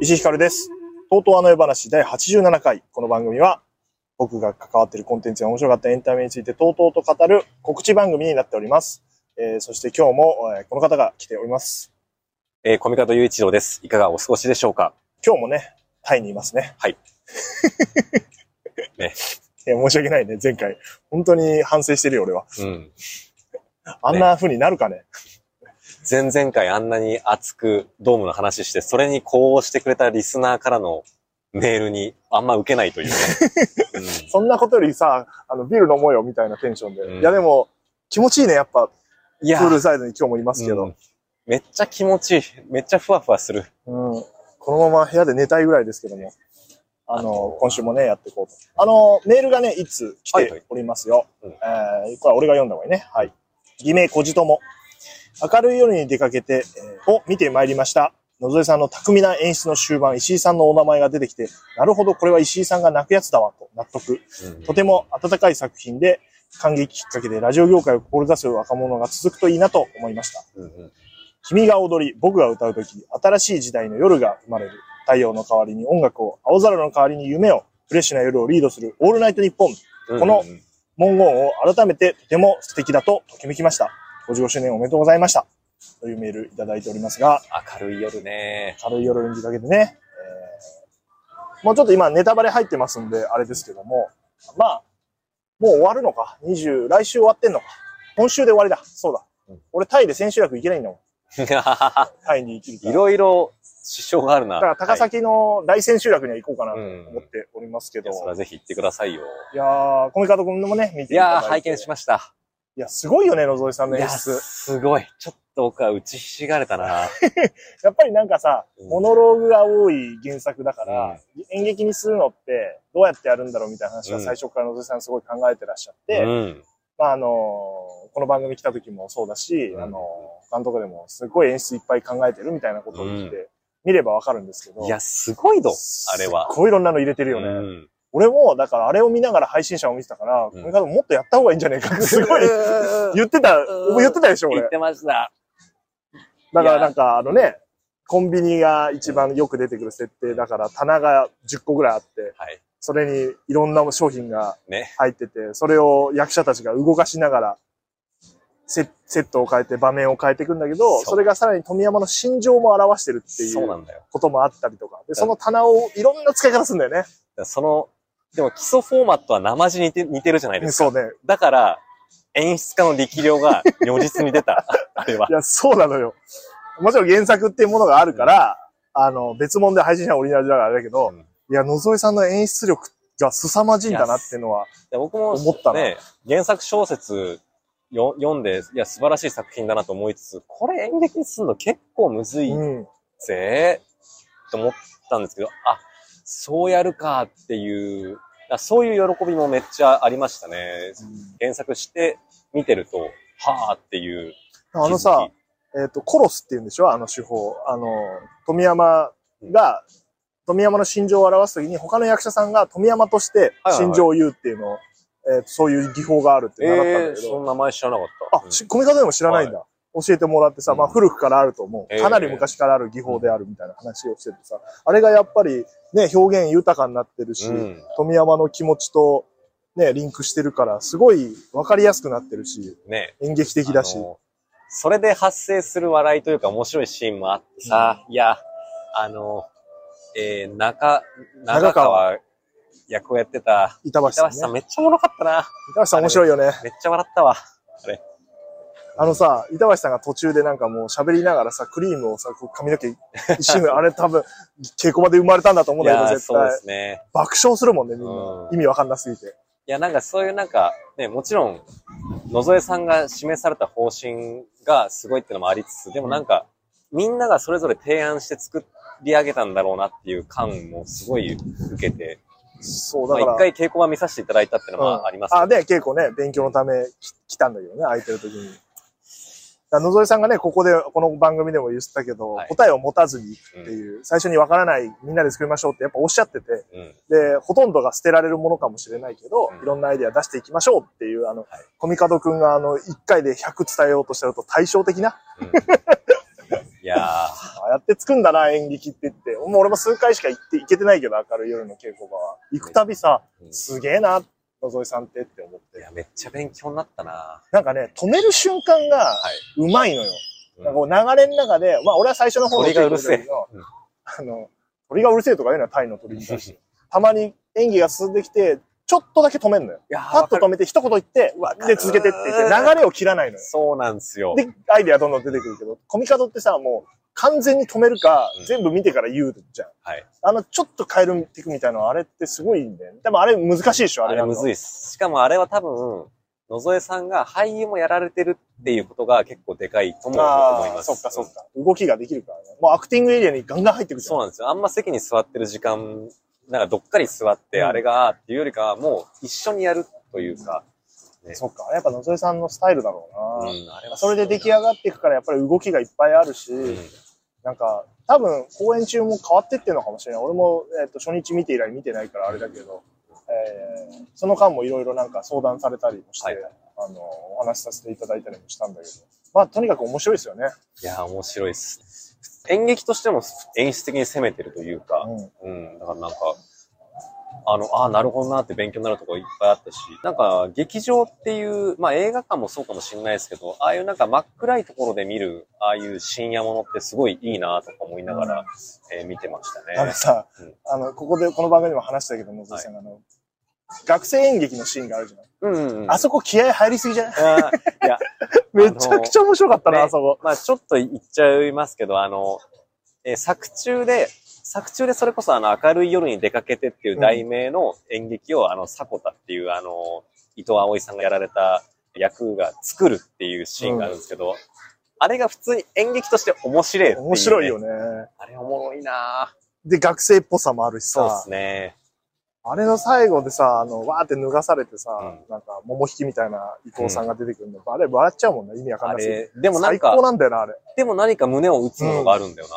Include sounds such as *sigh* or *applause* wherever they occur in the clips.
石井ひかるです。とうとうあの世話第87回。この番組は、僕が関わっているコンテンツや面白かったエンタメについてとうとうと語る告知番組になっております。えーそして今日も、えーこの方が来ております。えー、コミカド雄一郎です。いかがお過ごしでしょうか？今日もね、タイにいますね。はい。*laughs* ねいや、申し訳ないね、前回。本当に反省してるよ、俺は。うん。あんな風になるかね？前々回あんなに熱くドームの話して、それにこうしてくれたリスナーからのメールにあんま受けないというね。*laughs* そんなことよりさ、あの、ビール飲もうよ、みたいなテンションで。うんいや、でも、気持ちいいね、やっぱ、うん、いやプールサイドに今日もいますけど。うんめっちゃ気持ちいい。めっちゃふわふわする。うん。このまま部屋で寝たいぐらいですけども。あの、今週もね、やっていこうと。あの、メールがね、いつ来はいはいておりますよ。うんえーこれは俺が読んだ方がいいね。はい。偽名こじとも。明るい夜に出かけて、えーを見てまいりました。野添さんの巧みな演出の終盤、石井さんのお名前が出てきて、なるほど、これは石井さんが泣くやつだわ、と納得。うんとても温かい作品で、感激きっかけでラジオ業界を志す若者が続くといいなと思いました。うんうん君が踊り、僕が歌うとき、新しい時代の夜が生まれる。太陽の代わりに音楽を、青空の代わりに夢を、フレッシュな夜をリードするオールナイトニッポン。うんこのうん文言を改めてとても素敵だとときめきました。55周年おめでとうございました。というメールいただいておりますが、明るい夜ね。軽い夜に出かけてね、えーもうちょっと今ネタバレ入ってますんで、あれですけども、まあ、もう終わるのか。20、来週終わってんのか。今週で終わりだ。そうだうん。俺タイで千秋楽行けないんだもん。*laughs* タイに行きいろいろ支障があるな。だから高はい崎の大千秋楽には行こうかなとうん思っておりますけど。いやそれはぜひ行ってくださいよ。いやー、コミカド君もね、見ていいただいて。やー、拝見しました。いや、すごいよね、野添さんの演出。すごい。ちょっと僕は打ちひしがれたな。*laughs* やっぱりなんかさ、うんモノローグが多い原作だから、演劇にするのってどうやってやるんだろうみたいな話はうん最初から野添さんすごい考えてらっしゃって、うん。まああのーこの番組来た時もそうだし、うんあのー他のとこでもすごい演出いっぱい考えてるみたいなことを言って、見ればわかるんですけど。いや、すごいぞ、あれはす。っごいいろんなの入れてるよね。うん俺も、だからあれを見ながら配信者を見てたから、これからもっとやった方がいいんじゃねえかってすごい *laughs* 言ってた、うん言ってたでしょ、俺。言ってました。だからなんかあのね、コンビニが一番よく出てくる設定だから棚が10個ぐらいあって、はい。それにいろんな商品がね。入ってて、それを役者たちが動かしながら、セセットを変えて場面を変えていくんだけど、それがさらに富山の心情も表してるっていう。こともあったりとか。で、その棚をいろんな使い方するんだよね。その、でも基礎フォーマットは生地に似て似てるじゃないですか。そうね。だから、演出家の力量が如実に出た。*laughs* あれはいや、そうなのよ。もちろん原作っていうものがあるから、あの、別物で配信者オリジナルだからあれだけど、うんいや、野添さんの演出力が凄まじいんだなっていうのは、で僕も思ったなね、原作小説よ読んで、いや、素晴らしい作品だなと思いつつ、これ演劇にするの結構むずいうん。ぜと思ったんですけど、あ、そうやるかっていう、あそういう喜びもめっちゃありましたね。原作して見てると、はぁっていう。あのさ、えっ、と、コロスって言うんでしょ？あの手法。あの、富山が、富山の心情を表すときに、他の役者さんが富山として心情を言うっていうのを、えーとそういう技法があるって習ったんえー、だけど、その名前知らなかった。あ、しコミカドでも知らないんだ。教えてもらってさ、まあうん古くからあると思う。えー。かなり昔からある技法であるみたいな話をしててさ、あれがやっぱりね、表現豊かになってるし、うん。富山の気持ちとね、リンクしてるから、すごいわかりやすくなってるし、ね。演劇的だし。それで発生する笑いというか面白いシーンもあってさ、いや、あの、えー、中、長長川川役をやってた、板橋さん板橋さんね。めっちゃおもろかったな。板橋さん面白いよね。めっちゃ笑ったわ。あのさ、板橋さんが途中でなんかもう喋りながらさ、クリームをさ、こう髪の毛一瞬で、*laughs* あれ多分、稽古場で生まれたんだと思うんいだけど、や、絶そうで対。すね。爆笑するもんね、みんなう。ん意味わかんなすぎて。いや、なんかそういうなんか、ね、もちろん、野添さんが示された方針がすごいってのもありつつ、でもなんか、みんながそれぞれ提案して作り上げたんだろうなっていう感もすごい受けて、そう、まあだから。一回稽古場見させていただいたっていうのもありますけどあ、で、稽古ね、勉強のためき来たんだけどね、空いてる時に。野添さんがね、ここで、この番組でも言ってたけど、はい。答えを持たずにっていう、最初にわからない、みんなで作りましょうってやっぱおっしゃってて、うん。で、ほとんどが捨てられるものかもしれないけど、うん。いろんなアイデア出していきましょうっていう、あの、はい。コミカドくんがあの、1回で100伝えようとしてると対照的な、やー、ああやってつくんだな、演劇って言って。もう俺も数回しか行って、行けてないけど、明るい夜の稽古場は。行くたびさ、うんすげえな、野添さんってって思って。いや、めっちゃ勉強になったななんかね、止める瞬間がはい。うまいのよ。うんなんかこう流れの中で、まあ俺は最初の方の鳥がうるせえあの、鳥がうるせえとか言うのはタイの鳥に対して。たまに演技が進んできて、ちょっとだけ止めんのよ。パッと止めて一言言って、で続けてって言って、流れを切らないのよ。そうなんですよ。で、アイデアどんどん出てくるけど、コミカドってさ、もう完全に止めるかうん、全部見てから言うじゃん。はい。あの、ちょっと変えるテクみたいなのあれってすごいんだよね。でもあれ難しいでしょ、ああれれやるのむずいっす。しかもあれは多分、野添さんが俳優もやられてるっていうことが結構でかいとも思いああ、ます。そっかそっか。動きができるからね。もうアクティングエリアにガンガン入ってくる。そうなんですよ。あんま席に座ってる時間、なんかどっかり座って、うんあれが、っていうよりかは、もう一緒にやるというか、ねそっか。やっぱ野添さんのスタイルだろうな。うん、あれはそれで出来上がっていくからやっぱり動きがいっぱいあるし、うんなんか、多分公演中も変わってってるのかもしれない。俺も、えっと初日見て以来見てないからあれだけど、えーその間もいろいろなんか相談されたりもして、はいあの、お話しさせていただいたりもしたんだけど、まあとにかく面白いですよね。いや、面白いっす。演劇としても演出的に攻めてるというか、うん。うん、だからなんか、あの、ああ、なるほどなって勉強になるところいっぱいあったし、なんか劇場っていう、まあ映画館もそうかもしれないですけど、ああいうなんか真っ暗いところで見る、ああいう深夜ものってすごいいいなとか思いながら、えー見てましたね。あのさ、うんあの、ここで、この番組でも話したけど、野添さんが、あの、学生演劇のシーンがあるじゃない。うんうんうん。あそこ気合入りすぎじゃない？いや、めちゃくちゃ面白かったな、ねあそこ。まあちょっと言っちゃいますけど、あの、えー作中で、作中でそれこそあの明るい夜に出かけてっていう題名の演劇を、あの、迫田っていうあの、伊藤葵さんがやられた役が作るっていうシーンがあるんですけど、あれが普通に演劇として面白いね。面白いよね。ね。あれおもろいなぁで、学生っぽさもあるしそうでさ、すね。あれの最後でさ、あの、わーって脱がされてさ、うん。なんか、桃引きみたいな伊藤さんが出てくるんだ、あれ笑っちゃうもんね、意味わかんあないれ、でもなん最高か、なんだよな、あれ。でも何か胸を打つものがあるんだよな、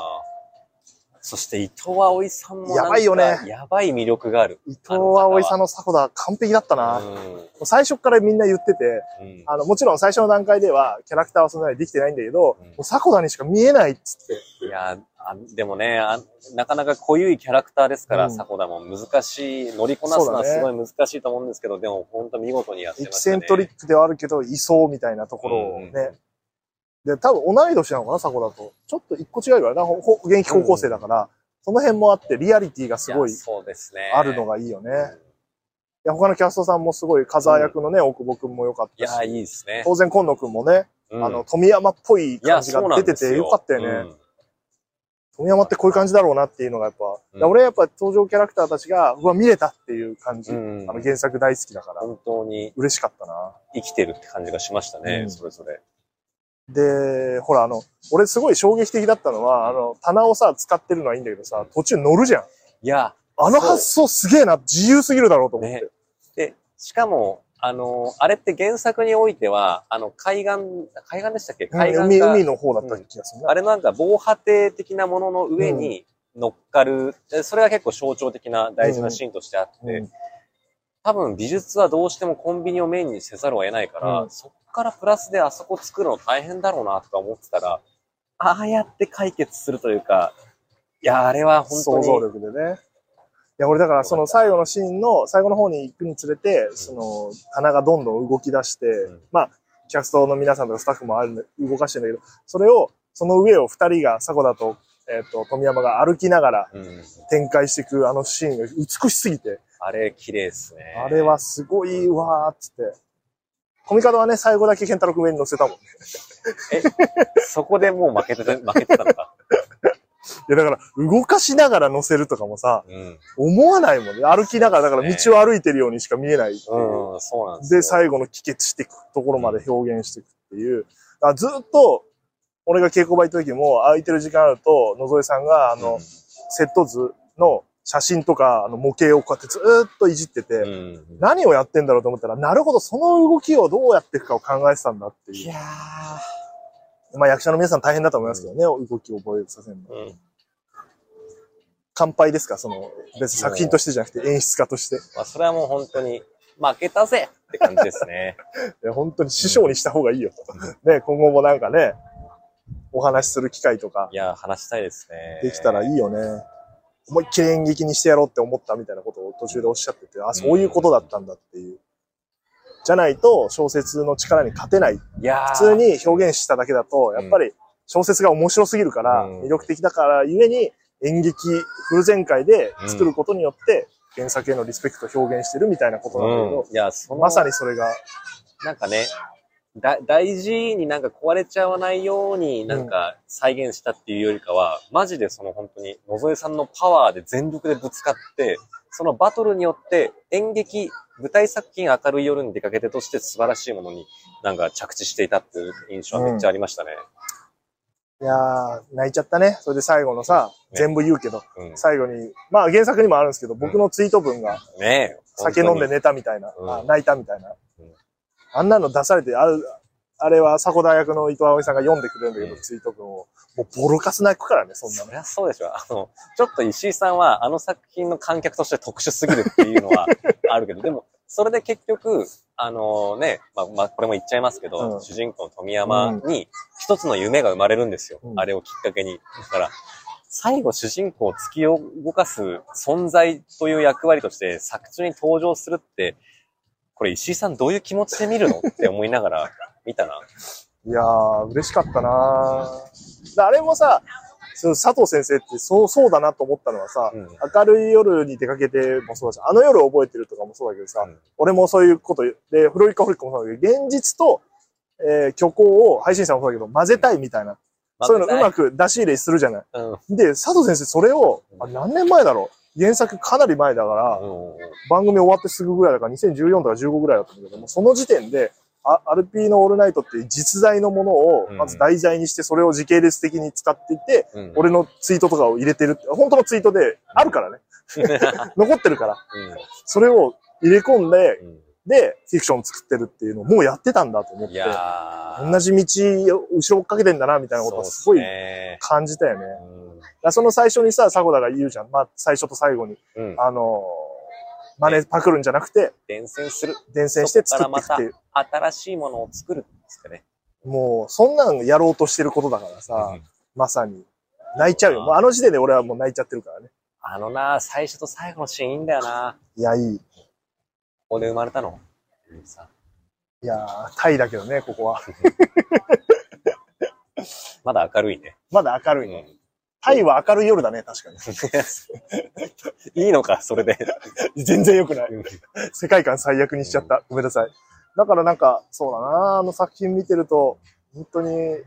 そして伊藤葵さんもなんかやばいよね。やばい魅力がある。伊藤葵さんの迫田完璧だったな。もうん。う最初からみんな言ってて、うん。あの、もちろん最初の段階ではキャラクターはそんなにできてないんだけど、うん。もう迫田にしか見えないっつって。いやあ、でもねあ、なかなか濃ゆいキャラクターですから、うん迫田も難しい、乗りこなすのはすごい難しいと思うんですけど、でも本当見事にやってエキましたね。セントリックではあるけど、いそうみたいなところをね。うんで、多分同い年なのかな、迫田と。ちょっと一個違うからな、現役高校生だから、その辺もあって、リアリティがすごいやそうですね。あるのがいいよね。うんいや、他のキャストさんもすごい、風役のね、大久保くんも良かったし。いや、いいですね。当然、今野くんもね、うんあの、富山っぽい感じが出ててよかったよね。うん富山ってこういう感じだろうなっていうのがやっぱ、うん俺はやっぱ登場キャラクターたちが、うわ、見れたっていう感じ。うんあの原作大好きだから、本当に嬉しかったな。生きてるって感じがしましたね、うんそれぞれ。で、ほら、あの、俺すごい衝撃的だったのは、あの、棚をさ、使ってるのはいいんだけどさ、途中乗るじゃん。いや、あの発想すげえな、自由すぎるだろうと思って。ねで、しかも、あの、あれって原作においては、あの、海岸、海岸でしたっけ？うん海岸海、が海の方だった気がするな。あれなんか防波堤的なものの上に乗っかる、でそれが結構象徴的な大事なシーンとしてあって、うん多分美術はどうしてもコンビニをメインにせざるを得ないから、うんそっからプラスであそこ作るの大変だろうなとか思ってたら、ああやって解決するというか、いや、あれは本当に。想像力でね。いや、俺だからその最後のシーンの、最後の方に行くにつれて、その、棚がどんどん動き出して、んまあ、キャストの皆さんとかスタッフもあるんで動かしてるんだけど、それを、その上を二人が、迫田と、えっ、と、富山が歩きながらうん、展開していくあのシーンが美しすぎて、あれ、綺麗ですね。あれはすごいわーっつって。コミカドはね、最後だけ健太郎くん上に乗せたもんね。そこでもう負けてて、負けてたのか。いや、だから、動かしながら乗せるとかもさ、うん。思わないもんね。歩きながら、だから道を歩いてるようにしか見えないっていう。うん、そうなんですよ。で、最後の帰結していくところまで表現していくっていう。だずっと、俺が稽古場行った時も、空いてる時間あると、野添さんが、あの、うんセット図の写真とか、あの、模型をこうやってずーっといじってて、うん。何をやってんだろうと思ったら、なるほど、その動きをどうやっていくかを考えてたんだっていう。いやまあ役者の皆さん大変だと思いますけどね、動きを覚えさせるの。うん。乾杯ですか？その、別に作品としてじゃなくて演出家として。まあ、それはもう本当に、負けたぜって感じですね。*laughs* いや本当に師匠にした方がいいよ。ね、今後もなんかね、お話しする機会とかいや、話したいですね。できたらいいよね。思いっきり演劇にしてやろうって思ったみたいなことを途中でおっしゃってて、あ、そういうことだったんだっていう。じゃないと小説の力に勝てない。いやー。普通に表現しただけだと、やっぱり小説が面白すぎるから、うん。魅力的だからゆえに演劇フル全開で作ることによって原作へのリスペクトを表現してるみたいなことなんだけど、うん。いや、まさにそれが、なんかね、だ大事になんか壊れちゃわないようになんか再現したっていうよりかは、マジでその本当に野添さんのパワーで全力でぶつかって、そのバトルによって演劇、舞台作品明るい夜に出かけてとして素晴らしいものになんか着地していたっていう印象はめっちゃありましたね。いやー、泣いちゃったね。それで最後のさ、ね全部言うけど、うん。最後に、まあ原作にもあるんですけど、僕のツイート文がねえ。酒飲んでね。寝たみたいな、うんあ泣いたみたいな、うんあんなの出されて、あるあれは迫田役の伊藤葵さんが読んでくれるんだけど、うんツイート文を。もうボロカス泣くからね、そんなの。そりゃそうでしょ。あの、ちょっと石井さんはあの作品の観客として特殊すぎるっていうのはあるけど、でも、それで結局、あのね、まあ、まあ、これも言っちゃいますけど、うん主人公の富山に一つの夢が生まれるんですよ。うんあれをきっかけに。だから、最後主人公を突き動かす存在という役割として作中に登場するって、これ石井さんどういう気持ちで見るのって思いながら見たな。いやー、嬉しかったなあれもさ、そう佐藤先生ってそう、そうだなと思ったのはさ、うん。明るい夜に出かけてもそうだし、あの夜を覚えてるとかもそうだけどさ、うん。俺もそういうことで、フロリカホリックもそうだけど、現実と、えー虚構を配信者もそうだけど、混ぜたいみたいな、そういうのうまく出し入れするじゃない。うん。で、佐藤先生それを、あ何年前だろう？原作かなり前だから、うん番組終わってすぐぐらいだから、2014とか15ぐらいだったんだけども、その時点で、あアルピーのオールナイトっていう実在のものをうん、まず題材にして、それを時系列的に使っていて、うん俺のツイートとかを入れてるって、本当のツイートであるからね。*laughs* 残ってるから。それを入れ込んで、うんで、フィクションを作ってるっていうのをもうやってたんだと思っいて、同じ道を後ろ追っかけてんだな、みたいなことはすごい感じたよね。だからその最初にさ、迫田が言うじゃん。まあ、最初と最後に。うん。あのー、真似パクるんじゃなくて、伝染する。伝染して作っていくっていう。新しいものを作るっつってね。もう、そんなんやろうとしてることだからさ、うんまさに。泣いちゃうよ。もうあの時点で俺はもう泣いちゃってるからね。あのな、最初と最後のシーンいいんだよな。いや、いい。ここで生まれたの？いやー、タイだけどね、ここは。*laughs* まだ明るいね。まだ明るいね。うんタイは明るい夜だね、確かに。*laughs* いいのか、それで。全然良くない。うん世界観最悪にしちゃった。ごめんなさい。だからなんか、そうだなあの作品見てると、本当に、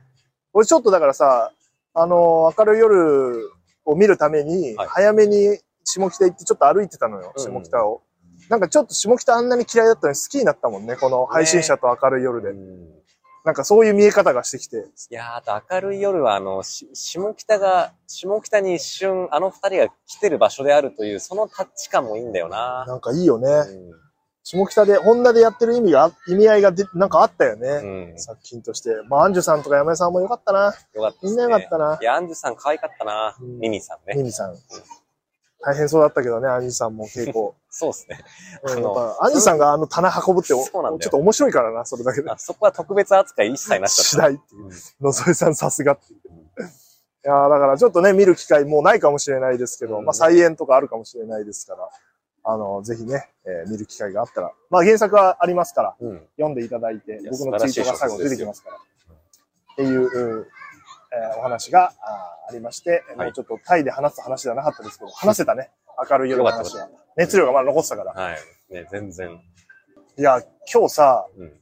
俺ちょっとだからさ、あの、明るい夜を見るために、はい早めに下北行ってちょっと歩いてたのよ、うん下北を。なんかちょっと下北あんなに嫌いだったのに好きになったもんね、この配信者と明るい夜で。うんなんかそういう見え方がしてきて。いやーあと明るい夜は、あの、し下北が、下北に一瞬、あの二人が来てる場所であるという、そのタッチ感もいいんだよな。なんかいいよね。うん下北で、ホンダでやってる意味が、意味合いがでなんかあったよね。うん。作品として。まあ、アンジュさんとか山根さんもよかったな。よかったね。みんなよかったないや、アンジュさん可愛かったな。うんミミさんね。ミミさん。大変そうだったけどね、アンジュさんも *laughs* 結構。そうですね。うん、あのやっぱアンジュさんがあの棚運ぶってお、ちそうなんだよょっと面白いからな、それだけであ。そこは特別扱い一切なしちし。ないっていう。野添さんさすがっていう。いやーだからちょっとね、見る機会もうないかもしれないですけど、うんまあ再演とかあるかもしれないですから、あの、ぜひね、えー見る機会があったら、まあ原作はありますから、うん。読んでいただいて僕のツイートが最後に出てきますから。っていう、うんえーお話があーありまして、はいもうちょっとタイで話す話ではなかったですけど、話せたね。明るい夜の話よは。熱量がまだ残ってたから。はい。ね、全然。いや、今日さ、うん。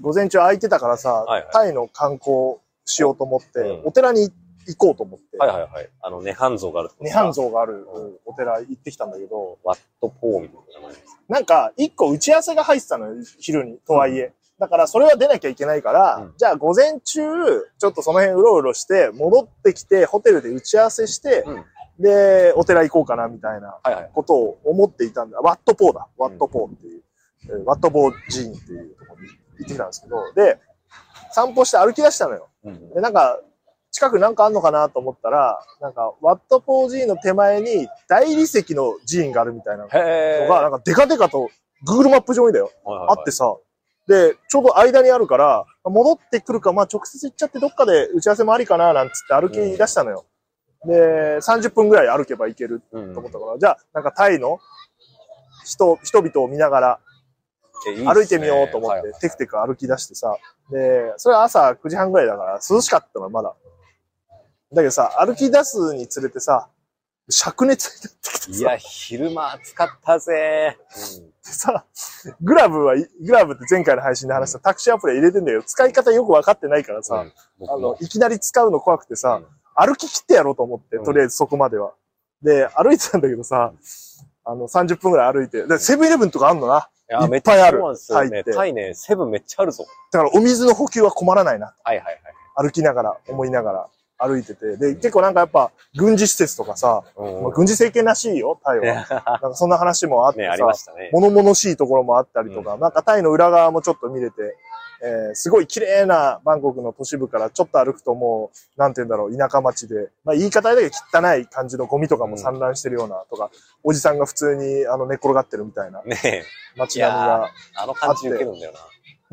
午前中空いてたからさ、はいはいタイの観光しようと思って、うんお寺に行こうと思って、はいはいはい。あの、涅槃像がある涅槃像があるうんお寺行ってきたんだけど、ワットポーみたいな名前です。なんか一個打ち合わせが入ってたのよ、昼に、とはいえ。だからそれは出なきゃいけないから、うんじゃあ午前中、ちょっとその辺うろうろして、戻ってきて、ホテルで打ち合わせして、うん。で、お寺行こうかな、みたいなはいはい。ことを思っていたんだ。ワットポーだ。ワットポーっていう、えーワットポー寺院っていうところに行ってきたんですけど、で、散歩して歩き出したのよ。うんで、なんか、近くなんかあんのかなと思ったら、なんか、ワットポー寺院の手前に大理石の寺院があるみたいなの。が、なんかデカデカと Google マップ上にだよ。はいはいはいあってさ、で、ちょうど間にあるから、戻ってくるか、まあ直接行っちゃってどっかで打ち合わせもありかな、なんつって歩き出したのよ。で、30分ぐらい歩けば行けるうんと思ったから、じゃあ、なんかタイの人、人々を見ながら歩いてみようと思ってはい、テクテク歩き出してさ、で、それは朝9時半ぐらいだから涼しかったの、まだ。だけどさ、歩き出すにつれてさ、灼熱になってきてさ、いや、昼間暑かったぜ。でさ、グラブは、グラブって前回の配信で話したタクシーアプリは入れてんだけど、使い方よくわかってないからうん。さ、あの、いきなり使うの怖くてさ、うん歩き切ってやろうと思って、うんとりあえずそこまでは。で、歩いてたんだけどさ、あの、30分ぐらい歩いて、でセブンイレブンとかあんのな？いやいっぱいあるそうなんですよね。タイね、セブンめっちゃあるぞ。だからお水の補給は困らないな。はいはいはい。歩きながら、思いながら歩いてて。で、結構なんかやっぱ、軍事施設とかさ、うんまあ、軍事政権らしいよ、タイは。なんかそんな話もあってね、さ、ありましたね。物々しいところもあったりとか、なんかタイの裏側もちょっと見れて、えーすごい綺麗なバンコクの都市部からちょっと歩くともう、なんて言うんだろう、田舎町で、まあ言い方だけど汚い感じのゴミとかも散乱してるようなとか、おじさんが普通にあの寝っ転がってるみたいなねえ。街並みが。あの感じ受けるんだよな。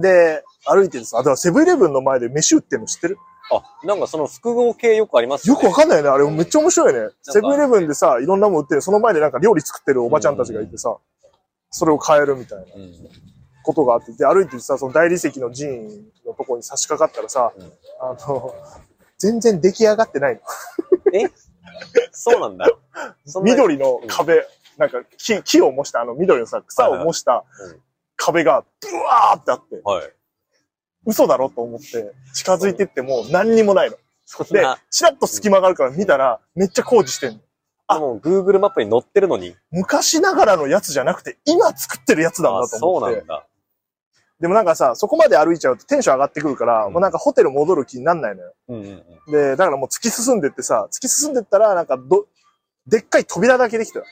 で、歩いてるさ、あ、だからセブンイレブンの前で飯売ってるの知ってる？あ、なんかその複合系よくありますよね。よくわかんないよね。あれめっちゃ面白いね。セブンイレブンでさ、いろんなもん売ってる。その前でなんか料理作ってるおばちゃんたちがいてさ、それを買えるみたいな。うん。ことがあって、で、歩いててさ、その大理石の寺院のとこに差し掛かったらさ、うんあの、全然出来上がってないの。え？そうなんだ。そんな緑の壁、なんか木、木を模した、あの緑のさ、草を模したうん壁が、ブワーってあって、はい。嘘だろと思って、近づいてっても何にもないの。でチラッと隙間があるから見たら、めっちゃ工事してんの。あもう Google マップに載ってるのに。昔ながらのやつじゃなくて、今作ってるやつなんあ、だとそう思って。なんだ。でもなんかさ、そこまで歩いちゃうとテンション上がってくるから、うんもうなんかホテル戻る気になんないのよ。うんうんうん。で、だからもう突き進んでってさ、突き進んでったら、なんかど、でっかい扉だけできたよ。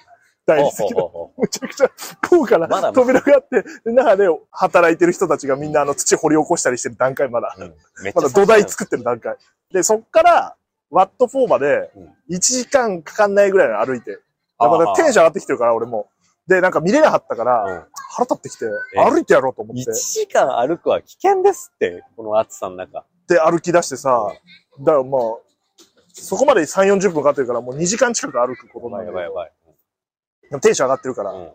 大ほう理石の。ほうほうほむちゃくちゃ高価な扉があって、で中で働いてる人たちがみんなあの土掘り起こしたりしてる段階まだ。う。うんまだ土台作ってる段階。で、そっから、ワット4までうん、1時間かかんないぐらいの歩いて。あーだテンション上がってきてるから、俺も。で、なんか見れなかったから、うん腹立ってきて、え歩いてやろうと思って1。時間歩くは危険ですって、この暑さの中。で、歩き出してさ、だからまあ、そこまで3、40分かかってるから、もう2時間近く歩くことなんやばいやばい。でもテンション上がってるから、うん。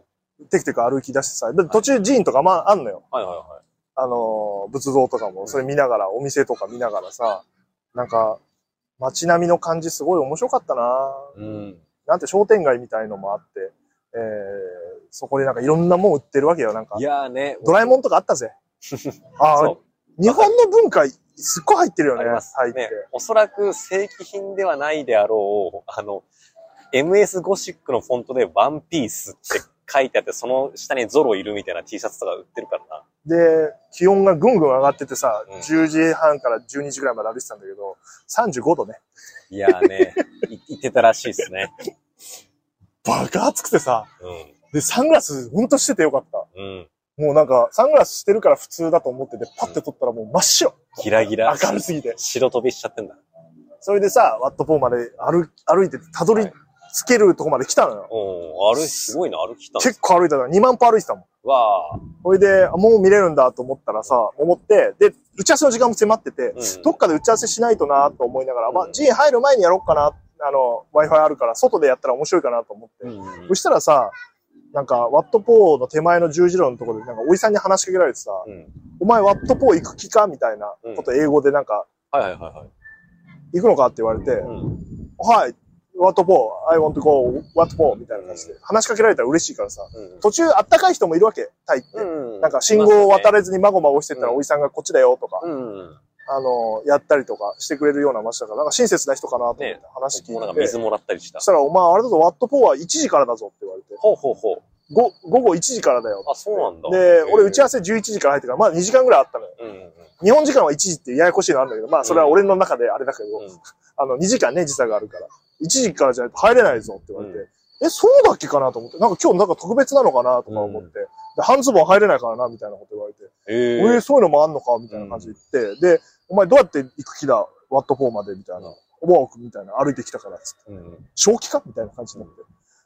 テクテク歩き出してさ、で途中寺院とかまああんのよ。はいはいはあのー、仏像とかも、それ見ながら、お店とか見ながらさ、なんか、街並みの感じすごい面白かったなうん。なんて商店街みたいのもあって、えー、そこでなんかいろんなもん売ってるわけよ。なんかい、やーね。ドラえもんとかあったぜ。*laughs* あそあ、日本の文化、すっごい入ってるよねありま、すタイって。ね。おそらく正規品ではないであろう、あの、MS ゴシックのフォントでワンピースって書いてあって、その下にゾロいるみたいな T シャツとか売ってるからな。で、気温がぐんぐん上がっててさ、うん10時半から12時ぐらいまで歩いてたんだけど、35度ね。いやーね、い言ってたらしいですね。バカ暑くてさ、うで、サングラスほんとしててよかった。ん。うん。もうなんか、サングラスしてるから普通だと思ってて、パッて撮ったらもう真っ白。ギラギラ。明るすぎて。白飛びしちゃってんだ。それでさ、ワットポーまで歩歩いてて、たどり着けるとこまで来たのよ。うん。歩い、すごいな、歩きたん結構歩いたから2万歩歩いてたもん。わあ。それで、もう見れるんだと思ったらさ、思って、で、打ち合わせの時間も迫ってて、うん。どっかで打ち合わせしないとなと思いながら、まあう、ん寺院入る前にやろうかな。あの、Wi-Fi あるから、外でやったら面白いかなと思って。うんそしたらさ、なんか、ワットポーの手前の十字路のところで、なんか、おじさんに話しかけられてさ、うん。お前ワットポー行く気かみたいなこと英語でなんか、はいはいはいはい。行くのかって言われて、うん。はい、トポー、I want to go, ワットポーみたいな感じで、話しかけられたら嬉しいからさ、うん。途中あったかい人もいるわけ、タイって。うん。なんか信号を渡れれずにまごまごしてったらうんおじさんがこっちだよとか、うん。あの、やったりとかしてくれるような街だから、なんか親切な人かなと思ってね話聞いて、もうなんか水もらったりしたそし。たら、お前あれだぞ、ワットポーは1時からだぞって言われて、ほうほうほう。ご午後1時からだよあ、そうなんだ。で、俺打ち合わせ。せ11時から入ってから、まあ2時間ぐらいあったのよ。うんうん日本時間は1時っていうややこしいのあるんだけど、まあそれは俺の中であれだけど、うん。あの2時間ね、時差があるから、1時からじゃないと入れないぞって言われて、うえ、そうだっけかなと思って、なんか今日なんか特別なのかなとか思って、で半ズボン入れないからな、みたいなこと言われて、え俺、そういうのもあんのかみたいな感じで言って、で、お前どうやって行く気だ？ワットポーまでみたいな。おばあくんみたいな歩いてきたからっつって。うん。正気かみたいな感じになって。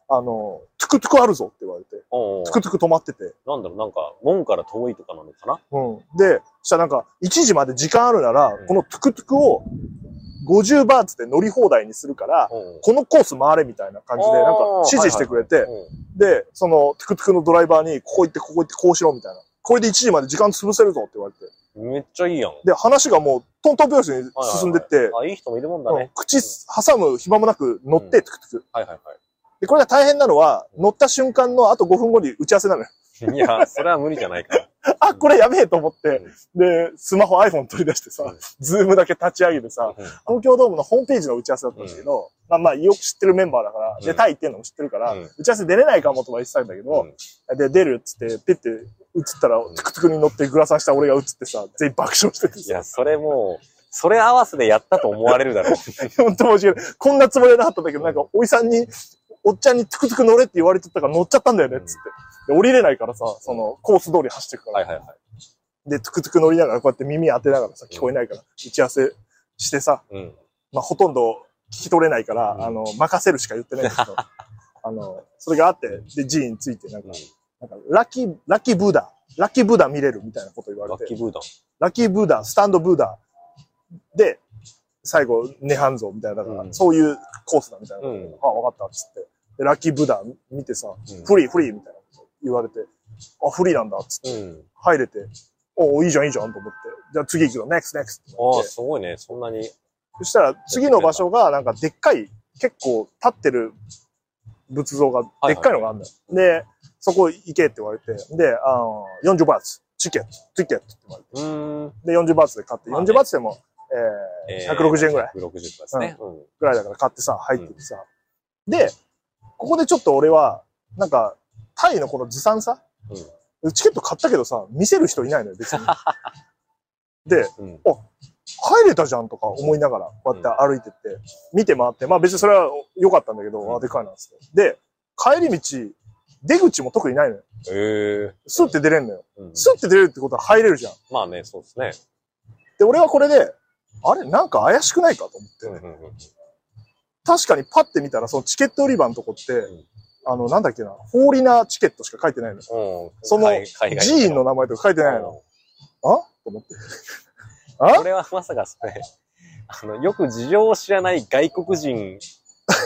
あの、トゥクトゥクあるぞって言われて。おうトゥクトゥク止まってて。なんだろう、なんか、門から遠いとかなのかな？うん。で、そしたらなんか、1時まで時間あるなら、うんこのトゥクトゥクを50バーツで乗り放題にするから、うん。このコース回れみたいな感じで、なんか指示してくれて、うんで、そのトゥクトゥクのドライバーに、ここ行って、ここ行って、こうしろみたいな。これで1時まで時間潰せるぞって言われて。めっちゃいいやん。で、話がもうトントン拍子に進んでって、あ、いい人もいるもんだうんね。口挟む暇もなく乗って、うんトゥクトゥク。はいはいはで、これが大変なのは、乗った瞬間のあと5分後に打ち合わせなのよ。い。*laughs* いや、それは無理じゃないから。あ、これやべえと思って、で、スマホ iPhone 取り出してさ、うんズームだけ立ち上げてさ、うん東京ドームのホームページの打ち合わせだったんですけど、まあまあよく知ってるメンバーだから、うん出たいっていうのも知ってるから、うん打ち合わせ出れないかもとは言ってたんだけど、で、出るっつって、ピッて映ったら、トゥクトゥクに乗ってグラサンした俺が映ってさ、全員爆笑しててさ、いや、それもう、それ合わせでやったと思われるだろう。*laughs* 本当申し訳ない。こんなつもりはなかったんだけど、なんか、おいさんに、おっちゃんにトゥクトゥク乗れって言われてたから乗っちゃったんだよね、っつって。で降りれないからさ、その、コース通り走ってくから。はいはいはい。で、トゥクトゥク乗りながらこうやって耳当てながらさ、聞こえないから、打ち合わせしてさ、うん。まあ、ほとんど聞き取れないから、うんあの、任せるしか言ってないんですけど、*laughs* あの、それがあって、で、G について、なんか、なんか、ラッキー、ラッキーブーダ、ラッキーブーダ見れるみたいなこと言われてラッキ、ーブーダン。ラッキーブーダ、スタンドブーダで、最後、涅槃像みたいな、だからうんそういうコースだみたいな。うんあ、わかった、っつって。で、ラッキーブーダ見てさ、うんフリー、フリーみたいな言われて、あ、フリーなんだ、っつって、うん。入れて、おいいじゃん、いいじゃん、と思って。じゃあ次行くよ、next, next ってなああ。すごいね。そんなに。そしたら、次の場所が、なんか、でっかい、結構、立ってる仏像が、でっかいのがあるんだよ。で、そこ行けって言われて、で、あの、40バーツ、チケット、チケットって言われて。で、40バーツで買って、まあね40バーツでも、えー、160円ぐらい、160ですね。うん。ぐらいだから買ってさ、入っててさ。で、ここでちょっと俺は、なんか、タイのこのずさんさ、チケット買ったけどさ、見せる人いないのよ、別に。*laughs* で、うん。入れたじゃんとか思いながら、こうやって歩いてって、見て回って、まあ別にそれは良かったんだけど、うんあ、でかいなっつって。で、帰り道、出口も特にないのよ。ええ。スッて出れんのよ。うんスッて出れるってことは入れるじゃん。まあね、そうですね。で、俺はこれで、あれなんか怪しくないかと思って。うんうんうん。確かにパッて見たら、そのチケット売り場のとこって、んあの、なんだっけな、フォーリナーチケットしか書いてないの。うん。その寺院の名前とか書いてないの。あ？と思って。*laughs* あ？これはまさかそれ、あの、よく事情を知らない外国人、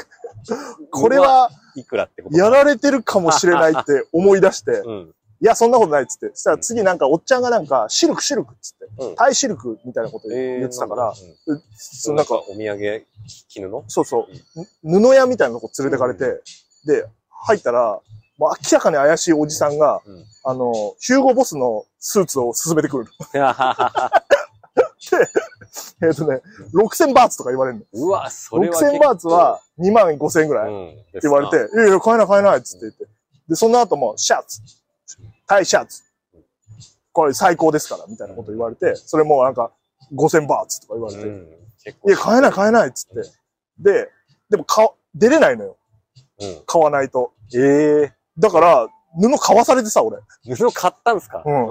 *laughs* これ、はいくらってことやられてるかもしれないって思い出して、うん。いや、そんなことないっつって。そしたら次なんか、おっちゃんがなんか、シルクシルクっつって、うん。タイシルクみたいなことええ言ってたから、うん。うそのなんか、お土産、絹の？そうそう、ぬ布屋みたいなとこ連れてかれて、で、入ったら、もう明らかに怪しいおじさんが、うんあの、ヒューゴボスのスーツを勧めてくる。*laughs* えっとね、6000バーツとか言われるの。うわ、それは結構。6000バーツは2万5000円ぐらい、うん、って言われて、いやいや、買えない買えないっつって言って。で、その後も、シャツ、タイシャツ、これ最高ですから、みたいなこと言われて、それもなんか、5000バーツとか言われて、うん。いや、買えない買えないっつって。で、でも買、出れないのよ。うん。買わないと。ええだから、布買わされてさ、俺。布買ったんですか？うん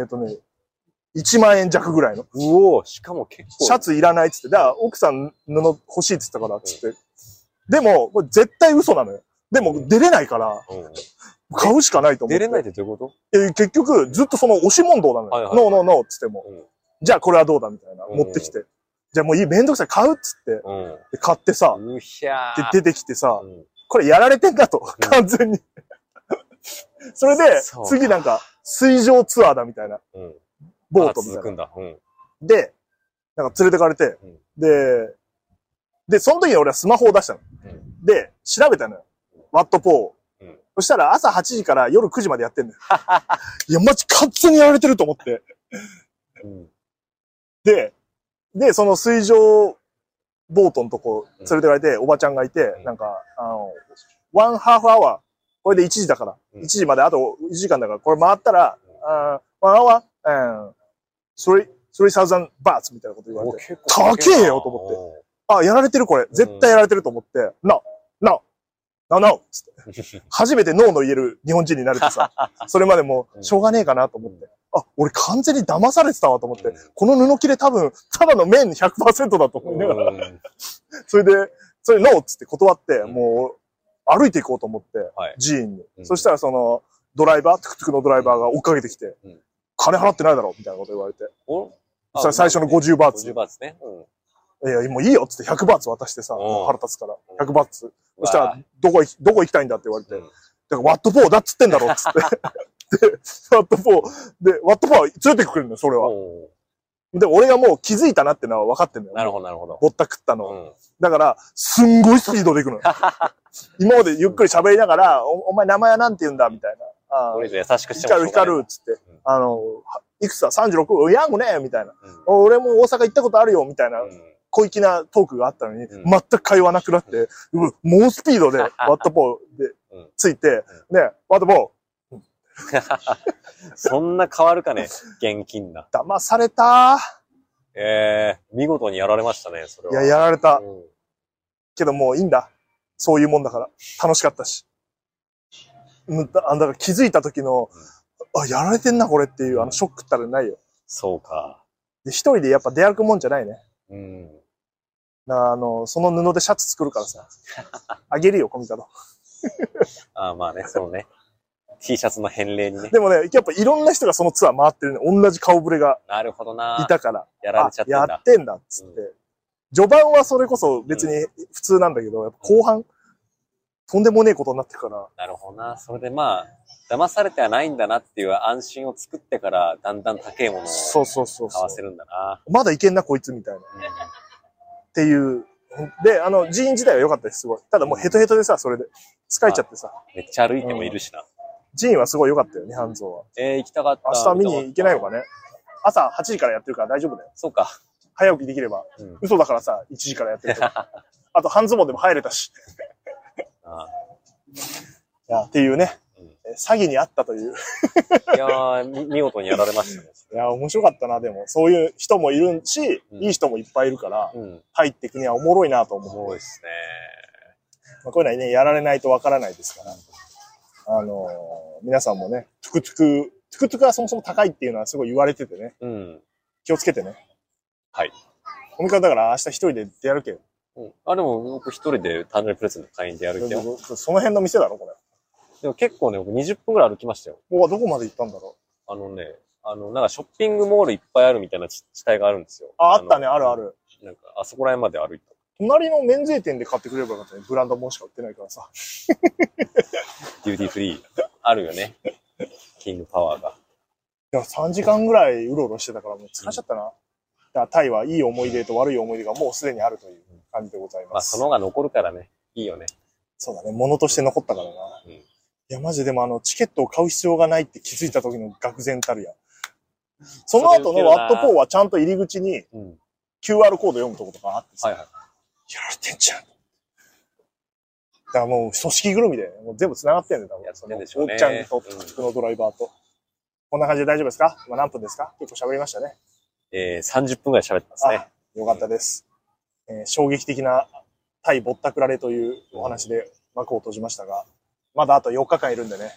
えっ、とね、1万円弱ぐらいの。うおしかも結構。シャツいらないっつって。だから、奥さん布欲しいっつったから、つって。でも、これ絶対嘘なのよ。でも、出れないから、うん買うしかないと思って。出れないってどういうこえ結局、ずっとその押し問答なのよ。はいはいノーノーノーっつっても。とうん。じゃあこれはどうだ？みたいな。うん持ってきて。じゃあもういい、めんどくさい、買うっつって。うん。で買ってさ、うひゃー。で出てきてさ、うんこれやられてんだと、うん完全に。*laughs* それで次なんか、水上ツアーだみたいな。うん。ボートみたいな。あ続くんだ。うん。で、なんか連れてかれて、うんで、で、その時に俺はスマホを出したの。うんで、調べたのよ。ワットポーを。うんそしたら朝8時から夜9時までやってんのよ。*laughs* いや、マジ完全にやられてると思って。うん。で、で、その水上ボートのとこ連れてかれて、おばちゃんがいて、うん。なんか、あの、ワンハーフアワー、これで1時だから、うん。1時まであと1時間だから、これ回ったら、あワンアワー、うん、3、3000バーツみたいなこと言われて、高えよと思って。あ、やられてるこれ。絶対やられてると思って、な、な、な、なおつって。*laughs* 初めてノーの言える日本人になれてさ、*laughs* それまでもうしょうがねえかなと思って。あ、俺完全に騙されてたわと思って。この布切れ多分、ただの麺100%だと思いながら。うん *laughs* それで、それノーっつって断って、うんもう、歩いていこうと思って、はい寺院に。うんそしたらその、ドライバー、トゥクトゥクのドライバーが追っかけてきて、うん金払ってないだろみたいなこと言われて。最初の50バーツ。50バーツね。うん。いや、もういいよっつって100バーツ渡してさ、うん腹立つから。100バーツ。そしたら、どこ行き、どこ行きたいんだって言われて。うんだから、ワットポーだっつってんだろっつって。*laughs* で、ワットポー。で、ワットポーは連れてくれるんだよ、それは。おで、俺がもう気づいたなってのは分かってんだよ。ーなるほど、なるほど。ぼったくったの。うん。だから、すんごいスピードで行くのよ。*laughs* 今までゆっくり喋りながら、おお前名前はなんて言うんだみたいな。あこれ以上優しくして光るもしょうがない光るっつって、あの、はいくつだ ?36? ヤングねみたいな。うん俺も大阪行ったことあるよみたいな、うん小粋なトークがあったのに、うん全く会話なくなって、うん猛スピードで、ワットポーでうんついて、ね、ワットポ *laughs* そんな変わるかね、現金な。ー、騙されたええ見事にやられましたね、それは。いや、やられた。うんけどもういいんだ。そういうもんだから。楽しかったし。うんだから気づいた時の、あ、やられてんな、これっていう、あの、ショックったらないよ。そうか。で、一人でやっぱ出歩くもんじゃないね。うん。なあの、その布でシャツ作るからさ。*laughs* あげるよ、コミカド。あまあね、そうね。T シャツの返礼にね。でもね、やっぱいろんな人がそのツアー回ってるね。同じ顔ぶれがなるほどな。いたから。やられちゃってんだあやっ。てんだ、っつって。序盤はそれこそ別に普通なんだけど、やっぱ後半、とんでもねえことになってるから。なるほどな。それでまあ、騙されてはないんだなっていう安心を作ってから、だんだん高いものをそうそうそう買わせ。るんだな。まだいけんな、こいつみたいな。っていう。で、あの、寺院自体は良かったです、すごい。ただもうヘトヘトでさ、それで。疲れちゃってさ。めっちゃ歩いてもいるしな。寺院はすごい良かったよね、半蔵は。えー、行きたかった。明日見に行けないのかね。ね。朝8時からやってるから大丈夫だよ。そうか。早起きできれば。うん。嘘だからさ、1時からやってるから。*laughs* あと半ズボンでも入れたし。あいや、っていうね。詐欺にあったという。いや見事にやられましたね。*laughs* いや、面白かったな、でも。そういう人もいるし、うんいい人もいっぱいいるから、うん。入っていくにはおもろいなと思う。おもろいですね。まあ、こういうのはね、やられないとわからないですから。あのー皆さんもね、トゥクトゥク、トゥクトゥクはそもそも高いっていうのはすごい言われててね、うん。気をつけてね。はい。おみかだから明日一人で出歩けよ。うん、あ、でも僕一人で誕生日プレゼント買いに出歩いてよ。その辺の店だろ、これ。でも結構ね、僕20分くらい歩きましたよ。ここはどこまで行ったんだろう。あのね、あの、なんかショッピングモールいっぱいあるみたいな地地帯があるんですよ。あ、あったね、のあるあ。る。なんか、あそこら辺まで歩いた。隣の免税店で買ってくれればよかったね。ブランドもんしか売ってないからさ。デューティーフリー。あるよね。キングパワーが。いや、3時間ぐらいうろうろしてたからもう疲れちゃったな。だからタイはいい思い出と悪い思い出がもうすでにあるという感じでございまあ、ます。その方が残るからね。いいよね。そうだね、物として残ったからな。うんいや、マジでもあの、チケットを買う必要がないって気づいた時の愕然たるや。その後のワットポーはちゃんと入り口にうん。QR コード読むとことかあってさ、はいはい。やられてんじゃん。だからもう組織ぐるみで、もう全部繋がってんだよ、多分。そのんでしょうねおっちゃんとトゥクトゥクのドライバーと。こんな感じで大丈夫ですか？今何分ですか？結構喋りましたね。えー、30分くらい喋ってますね。よかったです。えー衝撃的な対ぼったくられというお話で幕を閉じましたが、まだあと4日間いるんでね。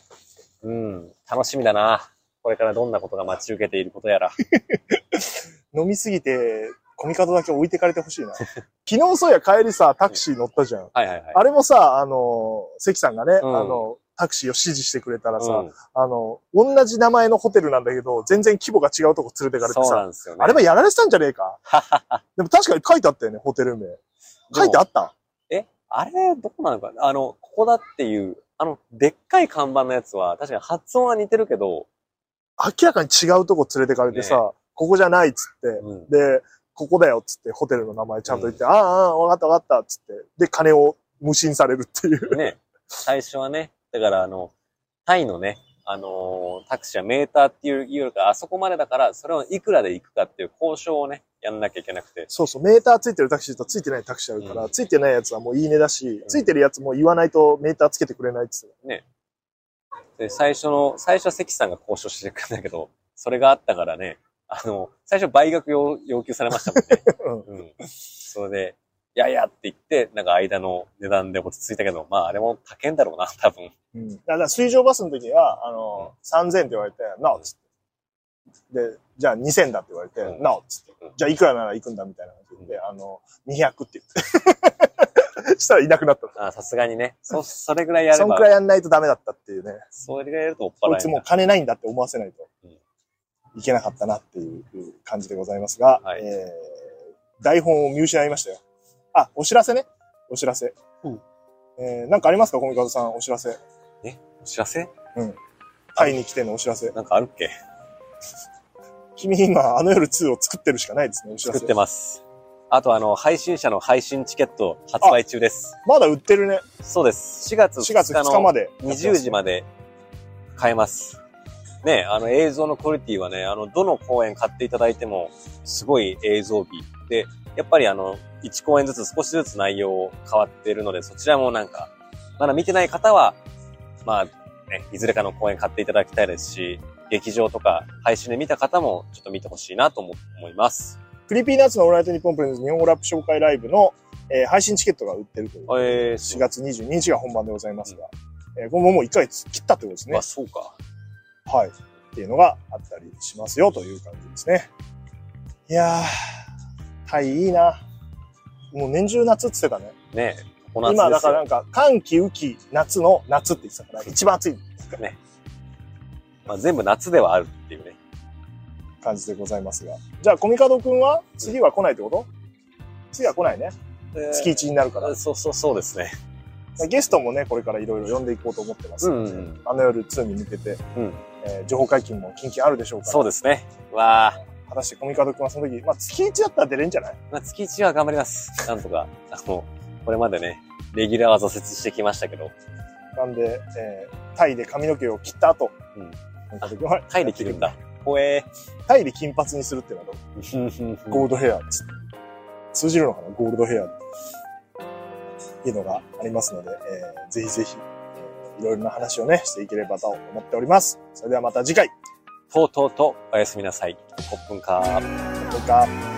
うん。楽しみだな。これからどんなことが待ち受けていることやら。*laughs* 飲みすぎて、コミカドだけ置いてかれてほしいな。*laughs* 昨日そうや帰りさ、タクシー乗ったじゃん。はいはいはい。あれもさ、あの、関さんがね、うんあの、タクシーを指示してくれたらさ、うん、あの、同じ名前のホテルなんだけど、全然規模が違うとこ連れてかれてさ、そうなんですよね。あれはやられてたんじゃねえか？*laughs* でも確かに書いてあったよね、ホテル名。書いてあった？えあれ、どこなのか？なあの、ここだっていう、あの、でっかい看板のやつは、確かに発音は似てるけど、明らかに違うとこ連れてかれてさ、ここじゃないっつって、うん。で、ここだよっつって、ホテルの名前ちゃんと言って、ああ、ああ、わかったわかったっつって、で、金を無心されるっていう。ね、最初はね、だからあの、タイのね、あのータクシーはメーターっていうよりか、あそこまでだから、それをいくらで行くかっていう交渉をね、やんなきゃいけなくて。そうそう、メーターついてるタクシーとついてないタクシーあるから、うんついてないやつはもういいねだし、んついてるやつも言わないとメーターつけてくれないっつって。ね。で、最初の、最初は関さんが交渉してくんだけど、それがあったからね、あの、最初倍額要要求されましたもんね。*laughs* うん。うん。それで、いやいやって言って、なんか間の値段で落ち着いたけど、まああれも高いんだろうな、多分。うん。だから水上バスの時には、あの、3000って言われて、なおっつって。で、じゃあ2000だって言われて、うんなおっつってうん。じゃあいくらなら行くんだみたいな感じで、あの、200って言って。*laughs* したらいなくなった。あさすがにね。そ、それぐらいやればそんく、らいやんないとダメだったっていうね。それぐらいやるとおっこいつもう。金ないんだって思わせないとうんいけなかったなっていう感じでございますが、はいえー、台本を見失いましたよ。あ、お知らせね。お知らせ。うんえー、なんかありますか？コミカドさん、お知らせ。お知らせ？タイに来てのお知らせ。なんかあるっけ？君今、あの夜2を作ってるしかないですね、お知らせ作って。ます。あとあの、配信者の配信チケット発売中です。まだ売ってるね。そうです。4月4月2 2日の日まで。20時まで買えます。ね、あの映像のクオリティはね、あの、どの公演買っていただいても、すごい映像美。で、やっぱりあの、1公演ずつ少しずつ内容変わっているので、そちらもなんか、まだ見てない方は、まあ、ね、いずれかの公演買っていただきたいですし、劇場とか配信で見た方もちょっと見てほしいなと思思います。 Creepy Nuts のオールナイトニッポンプレゼンツ日本語ラップ紹介ライブの、えー配信チケットが売ってるという。えー、4月22日が本番でございますが、えーこれももう1ヶ月切ったってことですねまあ、。そうか。はい。っていうのがあったりしますよという感じですね。いやー、タイいいな。もう年中夏って言ってたね。ねお夏今だからなんか寒気雨季夏の夏って言ってたから一番暑いまあ、全部夏ではあるっていうね。感じでございますが。じゃあコミカドくんは次は来ないってこと？次は来ないね。月1になるから。そうそうそうですね。ゲストもね、これからいろいろ呼んでいこうと思ってます。うんうんあの夜2に向けて、うんえー情報解禁も近々あるでしょうから。そうですね。わあ、果たしてコミカドくんはその時、まあ月1だったら出れんじゃない？まあ、月1は頑張ります。なんとか。あの、これまでね、レギュラーは挫折してきましたけど、なんで、えータイで髪の毛を切った後、うんコミカドくんはタイで切るんだ。ほえタイで金髪にするっていうのはど。*laughs* ゴールドヘア。通じるのかな？ゴールドヘアっていうのがありますので、えーぜひぜひ、えーいろいろな話をね、していければと思っております。それではまた次回、とうとうとおやすみなさい。コップンカー。コップンカー。